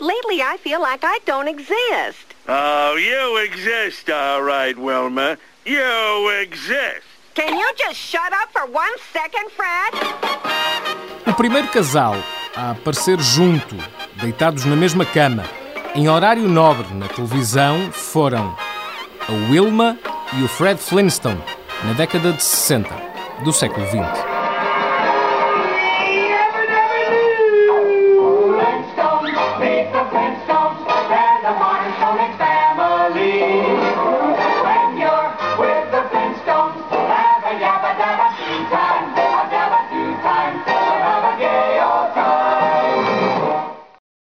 Lately, I feel like I don't exist. Oh, you exist, all right, Wilma. You exist. Can you just shut up for one second, Fred? O primeiro casal a aparecer junto, deitados na mesma cama, em horário nobre na televisão, foram a Wilma e o Fred Flintstone, na década de 60 do século XX. Flintstones, time.